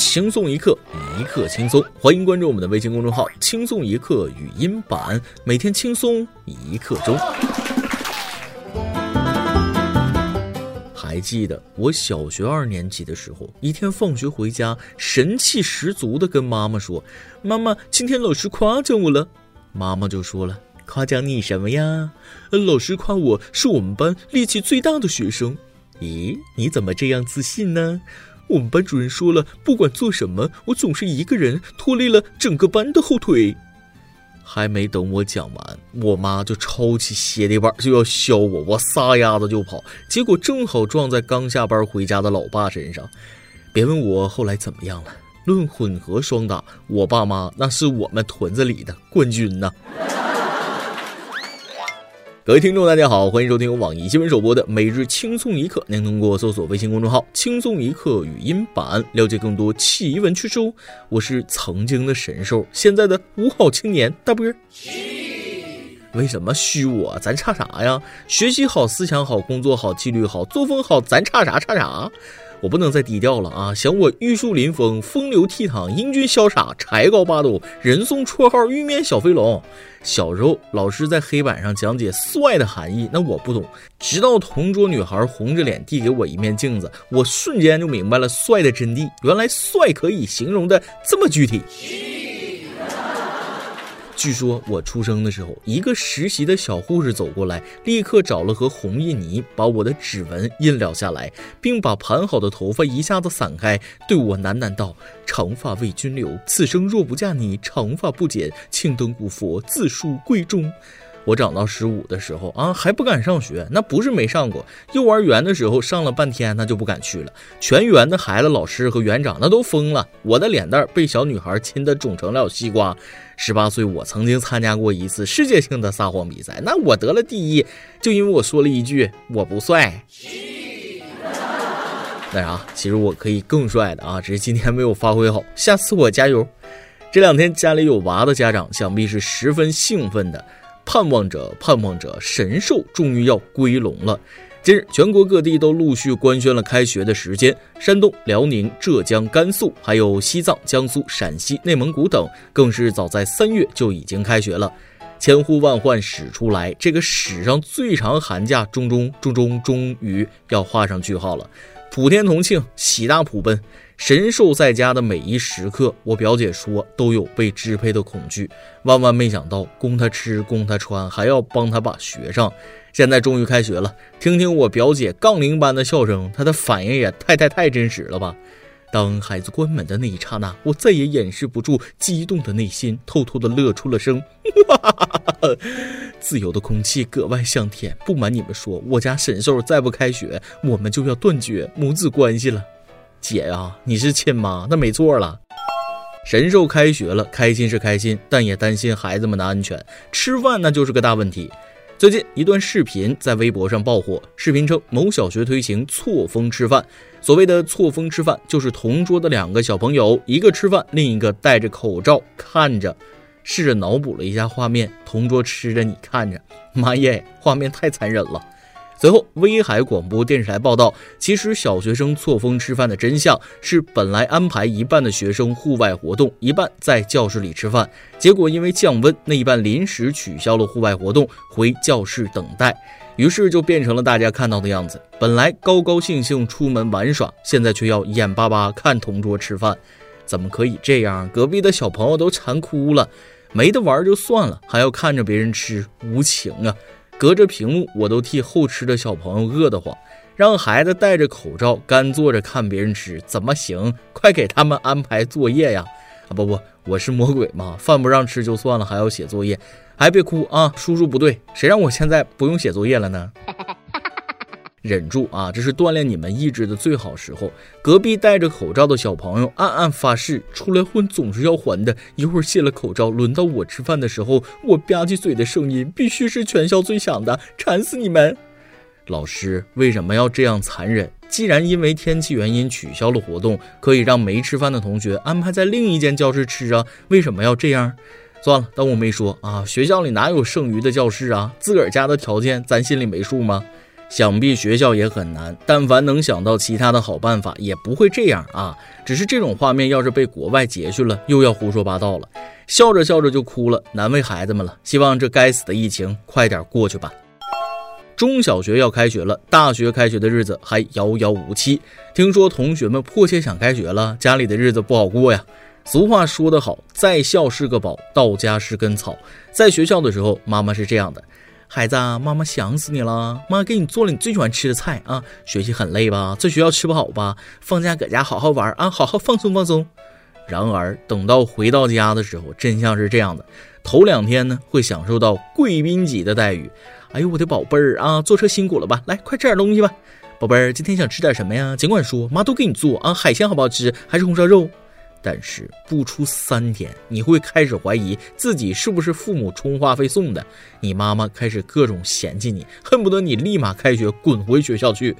轻松一刻，一刻轻松。欢迎关注我们的微信公众号“轻松一刻语音版”，每天轻松一刻钟。还记得我小学二年级的时候，一天放学回家，神气十足的跟妈妈说：“妈妈，今天老师夸奖我了。”妈妈就说了：“夸奖你什么呀？”“老师夸我是我们班力气最大的学生。”“咦，你怎么这样自信呢？”我们班主任说了，不管做什么，我总是一个人拖累了整个班的后腿。还没等我讲完，我妈就抄起鞋底板就要削我，我撒丫子就跑，结果正好撞在刚下班回家的老爸身上。别问我后来怎么样了，论混合双打，我爸妈那是我们屯子里的冠军呐。各位听众，大家好，欢迎收听由网易新闻首播的《每日轻松一刻》。您通过搜索微信公众号“轻松一刻”语音版了解更多奇闻趣事。我是曾经的神兽，现在的五好青年大波。为什么虚我？咱差啥呀？学习好，思想好，工作好，纪律好，作风好，咱差啥？差啥？我不能再低调了啊！想我玉树临风、风流倜傥、英俊潇洒、才高八斗，人送绰号“玉面小飞龙”。小时候老师在黑板上讲解“帅”的含义，那我不懂。直到同桌女孩红着脸递给我一面镜子，我瞬间就明白了“帅”的真谛。原来“帅”可以形容的这么具体。据说我出生的时候，一个实习的小护士走过来，立刻找了盒红印泥，把我的指纹印了下来，并把盘好的头发一下子散开，对我喃喃道：“长发为君留，此生若不嫁你，长发不剪，青灯古佛，自书闺中。”我长到十五的时候啊，还不敢上学，那不是没上过。幼儿园的时候上了半天，那就不敢去了。全园的孩子、老师和园长那都疯了。我的脸蛋被小女孩亲得肿成了西瓜。十八岁，我曾经参加过一次世界性的撒谎比赛，那我得了第一，就因为我说了一句我不帅。那啥，其实我可以更帅的啊，只是今天没有发挥好，下次我加油。这两天家里有娃的家长想必是十分兴奋的。盼望着，盼望着，神兽终于要归笼了。近日，全国各地都陆续官宣了开学的时间，山东、辽宁、浙江、甘肃，还有西藏、江苏、陕西、内蒙古等，更是早在三月就已经开学了。千呼万唤始出来，这个史上最长寒假终终终终终于要画上句号了。普天同庆，喜大普奔。神兽在家的每一时刻，我表姐说都有被支配的恐惧。万万没想到，供他吃，供他穿，还要帮他把学上。现在终于开学了，听听我表姐杠铃般的笑声，她的反应也太太太真实了吧！当孩子关门的那一刹那，我再也掩饰不住激动的内心，偷偷的乐出了声。自由的空气格外香甜。不瞒你们说，我家神兽再不开学，我们就要断绝母子关系了。姐呀，你是亲妈，那没错了。神兽开学了，开心是开心，但也担心孩子们的安全。吃饭那就是个大问题。最近一段视频在微博上爆火，视频称某小学推行错峰吃饭。所谓的错峰吃饭，就是同桌的两个小朋友，一个吃饭，另一个戴着口罩看着。试着脑补了一下画面，同桌吃着，你看着，妈耶，画面太残忍了。随后，威海广播电视台报道，其实小学生错峰吃饭的真相是，本来安排一半的学生户外活动，一半在教室里吃饭，结果因为降温，那一半临时取消了户外活动，回教室等待，于是就变成了大家看到的样子。本来高高兴兴出门玩耍，现在却要眼巴巴看同桌吃饭，怎么可以这样？隔壁的小朋友都馋哭了，没得玩就算了，还要看着别人吃，无情啊！隔着屏幕，我都替后吃的小朋友饿得慌。让孩子戴着口罩干坐着看别人吃，怎么行？快给他们安排作业呀！啊，不不，我是魔鬼吗？饭不让吃就算了，还要写作业？还别哭啊，叔叔不对，谁让我现在不用写作业了呢？忍住啊！这是锻炼你们意志的最好时候。隔壁戴着口罩的小朋友暗暗发誓：出来混总是要还的。一会儿卸了口罩，轮到我吃饭的时候，我吧唧嘴的声音必须是全校最响的，馋死你们！老师为什么要这样残忍？既然因为天气原因取消了活动，可以让没吃饭的同学安排在另一间教室吃啊？为什么要这样？算了，当我没说啊！学校里哪有剩余的教室啊？自个儿家的条件咱心里没数吗？想必学校也很难。但凡能想到其他的好办法，也不会这样啊。只是这种画面要是被国外截去了，又要胡说八道了。笑着笑着就哭了，难为孩子们了。希望这该死的疫情快点过去吧。中小学要开学了，大学开学的日子还遥遥无期。听说同学们迫切想开学了，家里的日子不好过呀。俗话说得好，在校是个宝，到家是根草。在学校的时候，妈妈是这样的：孩子，妈妈想死你了，妈给你做了你最喜欢吃的菜啊。学习很累吧？在学校吃不好吧？放假搁家好好玩啊，好好放松放松。然而，等到回到家的时候，真相是这样的：头两天呢，会享受到贵宾级的待遇。哎呦，我的宝贝儿啊，坐车辛苦了吧？来，快吃点东西吧，宝贝儿，今天想吃点什么呀？尽管说，妈都给你做啊。海鲜好不好吃？还是红烧肉？但是不出三天，你会开始怀疑自己是不是父母充话费送的。你妈妈开始各种嫌弃你，恨不得你立马开学滚回学校去。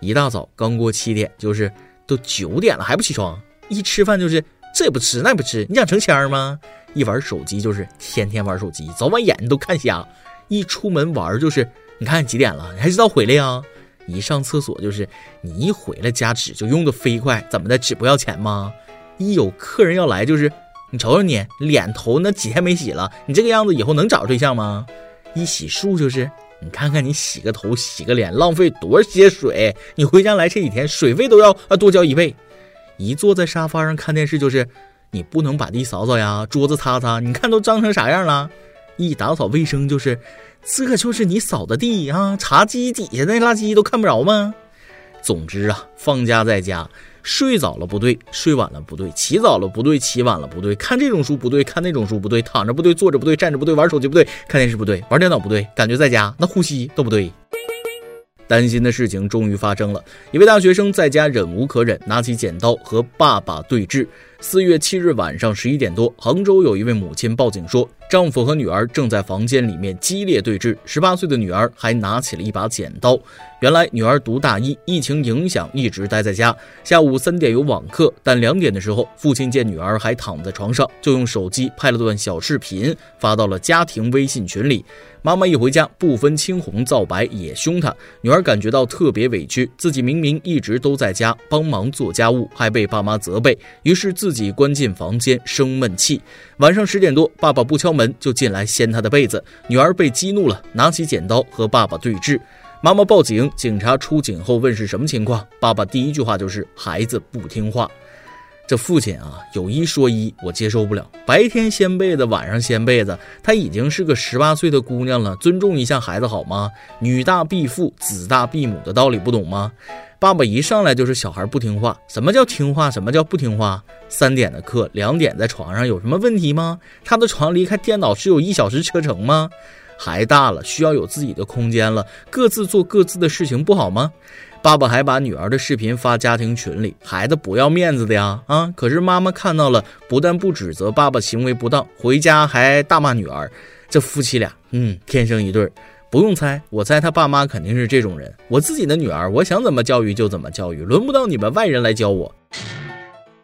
一大早刚过七点，就是都九点了还不起床。一吃饭就是这也不吃那也不吃，你想成仙吗？一玩手机就是天天玩手机，早晚眼睛都看瞎。一出门玩就是你看几点了，你还知道回来呀？一上厕所就是你一回来加纸就用的飞快，怎么的纸不要钱吗？一有客人要来，就是你瞅瞅你脸头那几天没洗了，你这个样子以后能找对象吗？一洗漱就是你看看你洗个头洗个脸浪费多些水，你回家来这几天水费都要啊多交一倍。一坐在沙发上看电视就是你不能把地扫扫呀，桌子擦擦，你看都脏成啥样了。一打扫卫生就是这就是你扫的地啊，茶几底下那垃圾都看不着吗？总之啊，放假在家。睡早了不对，睡晚了不对，起早了不对，起晚了不对，看这种书不对，看那种书不对，躺着不对，坐着不对，站着不对，玩手机不对，看电视不对，玩电脑不对，感觉在家那呼吸都不对。担心的事情终于发生了，一位大学生在家忍无可忍，拿起剪刀和爸爸对峙。四月七日晚上十一点多，杭州有一位母亲报警说，丈夫和女儿正在房间里面激烈对峙，十八岁的女儿还拿起了一把剪刀。原来女儿读大一，疫情影响一直待在家。下午三点有网课，但两点的时候，父亲见女儿还躺在床上，就用手机拍了段小视频发到了家庭微信群里。妈妈一回家，不分青红皂白也凶她。女儿感觉到特别委屈，自己明明一直都在家帮忙做家务，还被爸妈责备，于是自自己关进房间生闷气。晚上十点多，爸爸不敲门就进来掀她的被子，女儿被激怒了，拿起剪刀和爸爸对峙。妈妈报警，警察出警后问是什么情况，爸爸第一句话就是孩子不听话。这父亲啊，有一说一，我接受不了。白天掀被子，晚上掀被子，她已经是个十八岁的姑娘了，尊重一下孩子好吗？女大必父，子大必母的道理不懂吗？爸爸一上来就是小孩不听话，什么叫听话？什么叫不听话？三点的课，两点在床上有什么问题吗？他的床离开电脑只有一小时车程吗？孩大了，需要有自己的空间了，各自做各自的事情不好吗？爸爸还把女儿的视频发家庭群里，孩子不要面子的呀啊！可是妈妈看到了，不但不指责爸爸行为不当，回家还大骂女儿。这夫妻俩，嗯，天生一对，不用猜，我猜他爸妈肯定是这种人。我自己的女儿，我想怎么教育就怎么教育，轮不到你们外人来教我。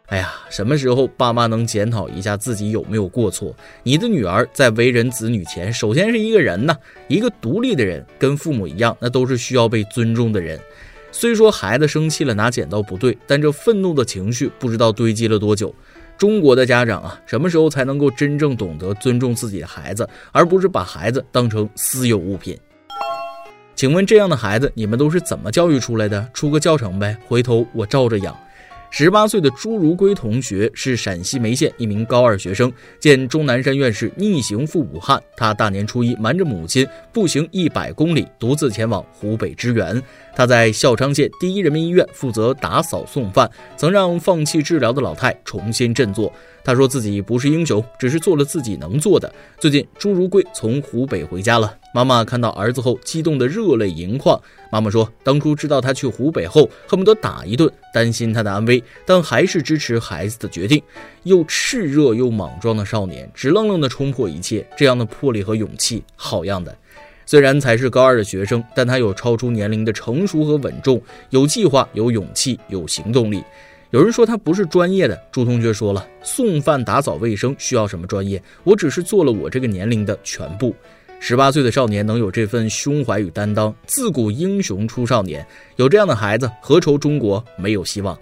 哎呀，什么时候爸妈能检讨一下自己有没有过错？你的女儿在为人子女前，首先是一个人呐，一个独立的人，跟父母一样，那都是需要被尊重的人。虽说孩子生气了拿剪刀不对，但这愤怒的情绪不知道堆积了多久。中国的家长啊，什么时候才能够真正懂得尊重自己的孩子，而不是把孩子当成私有物品？请问这样的孩子，你们都是怎么教育出来的？出个教程呗，回头我照着养。十八岁的朱如圭同学是陕西眉县一名高二学生，见钟南山院士逆行赴武汉，他大年初一瞒着母亲步行一百公里，独自前往湖北支援。他在孝昌县第一人民医院负责打扫送饭，曾让放弃治疗的老太重新振作。他说自己不是英雄，只是做了自己能做的。最近，朱如圭从湖北回家了，妈妈看到儿子后激动得热泪盈眶。妈妈说，当初知道他去湖北后，恨不得打一顿，担心他的安危，但还是支持孩子的决定。又炽热又莽撞的少年，直愣愣地冲破一切，这样的魄力和勇气，好样的。虽然才是高二的学生，但他有超出年龄的成熟和稳重，有计划，有勇气，有行动力。有人说他不是专业的，朱同学说了，送饭、打扫卫生需要什么专业？我只是做了我这个年龄的全部。十八岁的少年能有这份胸怀与担当，自古英雄出少年。有这样的孩子，何愁中国没有希望？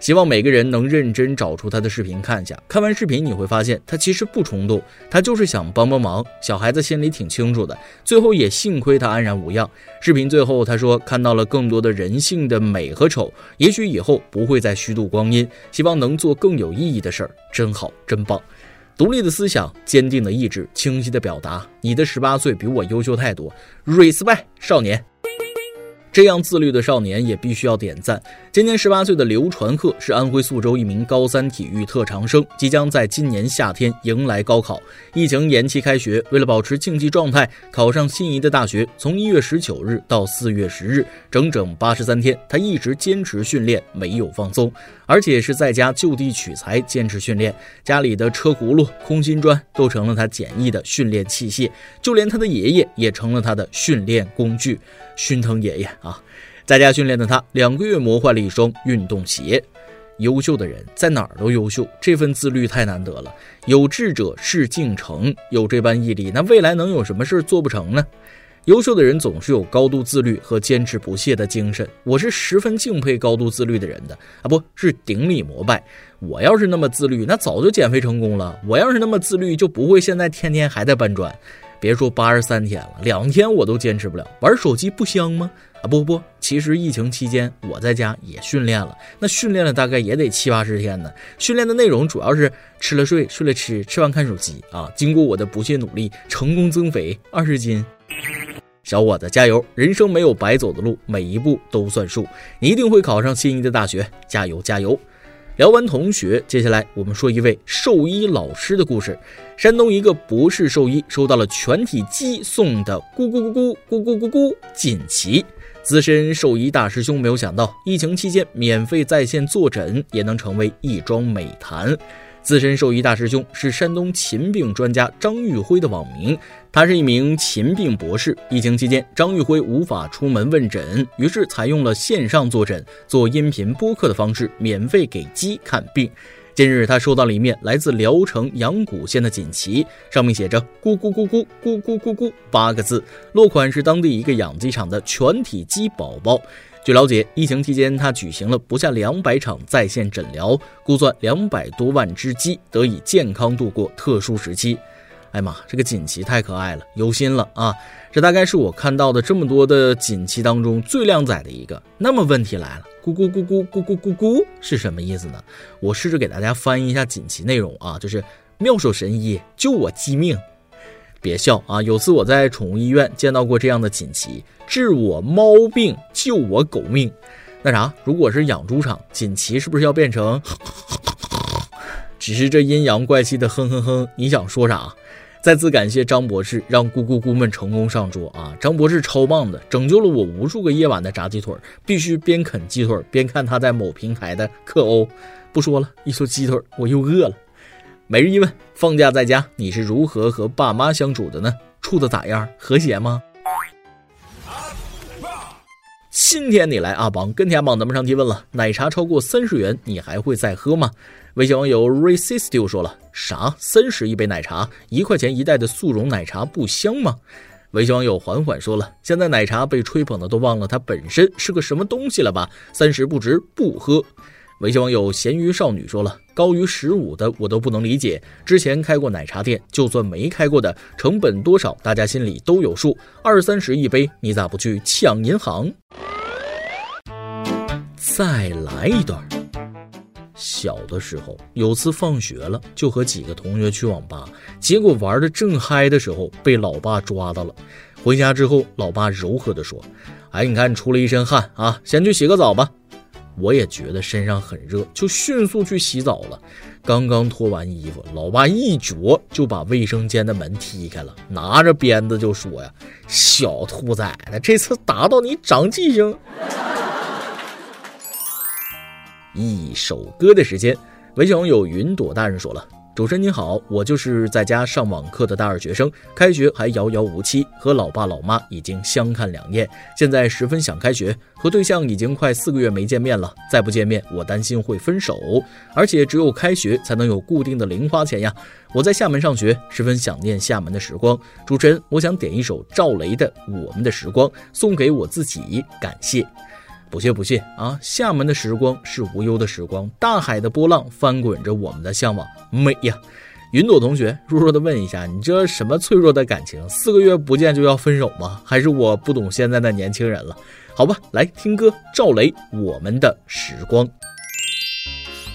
希望每个人能认真找出他的视频看一下。看完视频，你会发现他其实不冲动，他就是想帮帮忙。小孩子心里挺清楚的。最后也幸亏他安然无恙。视频最后他说看到了更多的人性的美和丑，也许以后不会再虚度光阴，希望能做更有意义的事儿。真好，真棒。独立的思想，坚定的意志，清晰的表达。你的十八岁比我优秀太多，respect 少年。这样自律的少年也必须要点赞。今年十八岁的刘传鹤是安徽宿州一名高三体育特长生，即将在今年夏天迎来高考。疫情延期开学，为了保持竞技状态，考上心仪的大学，从一月十九日到四月十日，整整八十三天，他一直坚持训练，没有放松，而且是在家就地取材坚持训练。家里的车轱辘、空心砖都成了他简易的训练器械，就连他的爷爷也成了他的训练工具。熏疼爷爷啊，在家训练的他，两个月磨坏了一双运动鞋。优秀的人在哪儿都优秀，这份自律太难得了。有志者事竟成，有这般毅力，那未来能有什么事做不成呢？优秀的人总是有高度自律和坚持不懈的精神，我是十分敬佩高度自律的人的啊，不是顶礼膜拜。我要是那么自律，那早就减肥成功了。我要是那么自律，就不会现在天天还在搬砖。别说八十三天了，两天我都坚持不了。玩手机不香吗？啊不不，其实疫情期间我在家也训练了，那训练了大概也得七八十天呢。训练的内容主要是吃了睡，睡了吃，吃完看手机啊。经过我的不懈努力，成功增肥二十斤。小伙子加油！人生没有白走的路，每一步都算数。你一定会考上心仪的大学，加油加油！聊完同学，接下来我们说一位兽医老师的故事。山东一个博士兽医收到了全体鸡送的咕咕咕咕咕咕咕咕锦旗。资深兽医大师兄没有想到，疫情期间免费在线坐诊也能成为一桩美谈。资深兽医大师兄是山东禽病专家张玉辉的网名，他是一名禽病博士。疫情期间，张玉辉无法出门问诊，于是采用了线上坐诊，做音频播客的方式，免费给鸡看病。近日，他收到了一面来自聊城阳谷县的锦旗，上面写着“咕咕咕咕咕咕咕咕”八个字，落款是当地一个养鸡场的全体鸡宝宝。据了解，疫情期间他举行了不下两百场在线诊疗，估算两百多万只鸡得以健康度过特殊时期。哎妈，这个锦旗太可爱了，有心了啊！这大概是我看到的这么多的锦旗当中最靓仔的一个。那么问题来了，咕咕咕咕咕咕咕咕是什么意思呢？我试着给大家翻译一下锦旗内容啊，就是妙手神医救我鸡命。别笑啊！有次我在宠物医院见到过这样的锦旗：“治我猫病，救我狗命。”那啥，如果是养猪场，锦旗是不是要变成？只是这阴阳怪气的哼哼哼，你想说啥？再次感谢张博士，让咕咕咕们成功上桌啊！张博士超棒的，拯救了我无数个夜晚的炸鸡腿，必须边啃鸡腿边看他在某平台的克欧。不说了，一说鸡腿我又饿了。每日一问：放假在家，你是如何和爸妈相处的呢？处的咋样？和谐吗？今天你来阿榜跟天榜，咱们上提问了：奶茶超过三十元，你还会再喝吗？微信网友 resistu 说了：啥？三十一杯奶茶，一块钱一袋的速溶奶茶不香吗？微信网友缓缓说了：现在奶茶被吹捧的都忘了它本身是个什么东西了吧？三十不值，不喝。微信网友咸鱼少女说了：“高于十五的我都不能理解。之前开过奶茶店，就算没开过的，成本多少大家心里都有数。二三十一杯，你咋不去抢银行？”再来一段。小的时候，有次放学了，就和几个同学去网吧，结果玩的正嗨的时候，被老爸抓到了。回家之后，老爸柔和的说：“哎，你看出了一身汗啊，先去洗个澡吧。”我也觉得身上很热，就迅速去洗澡了。刚刚脱完衣服，老爸一脚就把卫生间的门踢开了，拿着鞭子就说：“呀，小兔崽子，这次打到你长记性。”一首歌的时间，微信网友云朵大人说了：“主持人您好，我就是在家上网课的大二学生，开学还遥遥无期，和老爸老妈已经相看两厌，现在十分想开学，和对象已经快四个月没见面了，再不见面我担心会分手，而且只有开学才能有固定的零花钱呀。我在厦门上学，十分想念厦门的时光。主持人，我想点一首赵雷的《我们的时光》，送给我自己，感谢。不谢不谢啊！厦门的时光是无忧的时光，大海的波浪翻滚着我们的向往，美呀！云朵同学弱弱的问一下，你这什么脆弱的感情？四个月不见就要分手吗？还是我不懂现在的年轻人了？好吧，来听歌，赵雷《我们的时光》。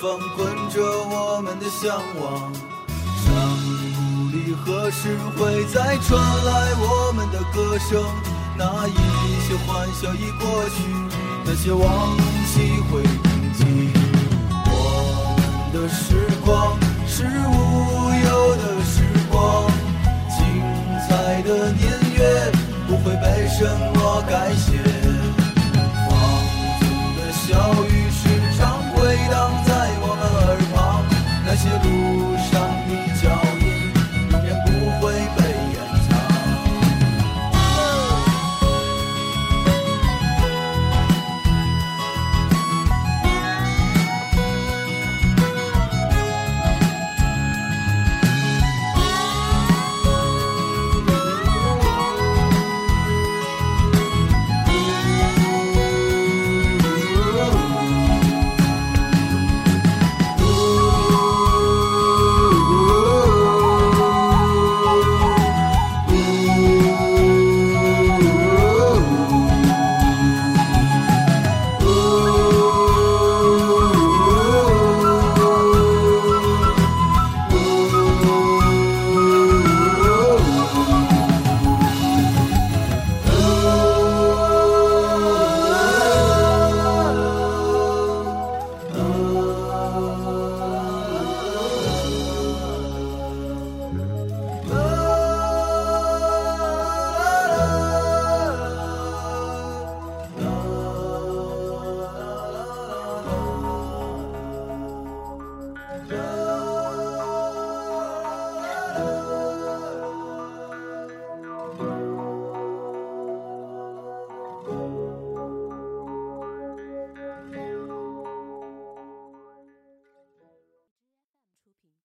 翻滚着我们的向往。山谷里何时会再传来我们的歌声？那一些欢笑已过去，那些往昔会